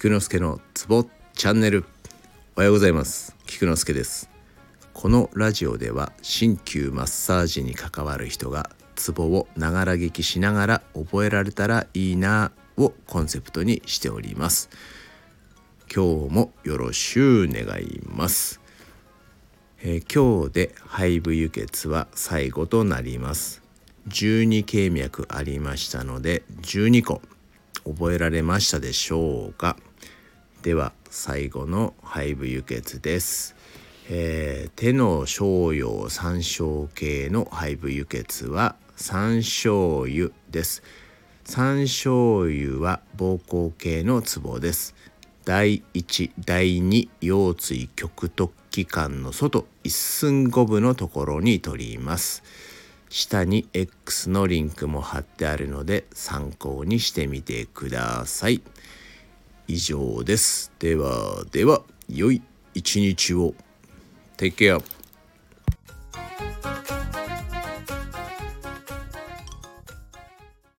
菊之助のツボチャンネル。おはようございます。菊之助です。このラジオでは鍼灸マッサージに関わる人がツボをながら聞きしながら覚えられたらいいなをコンセプトにしております。今日もよろしゅう願います。えー、今日で肺部輸血は最後となります。12経脈ありましたので12個覚えられましたでしょうか？では最後の肺部輸血です、えー、手の小葉三焦系の肺部輸血は三焦油です。三焦油は膀胱系のツボです。第1第2腰椎極突起管の外一寸五分のところに取ります。下に X のリンクも貼ってあるので参考にしてみてください。以上です。ではでは良い一日を。Take care.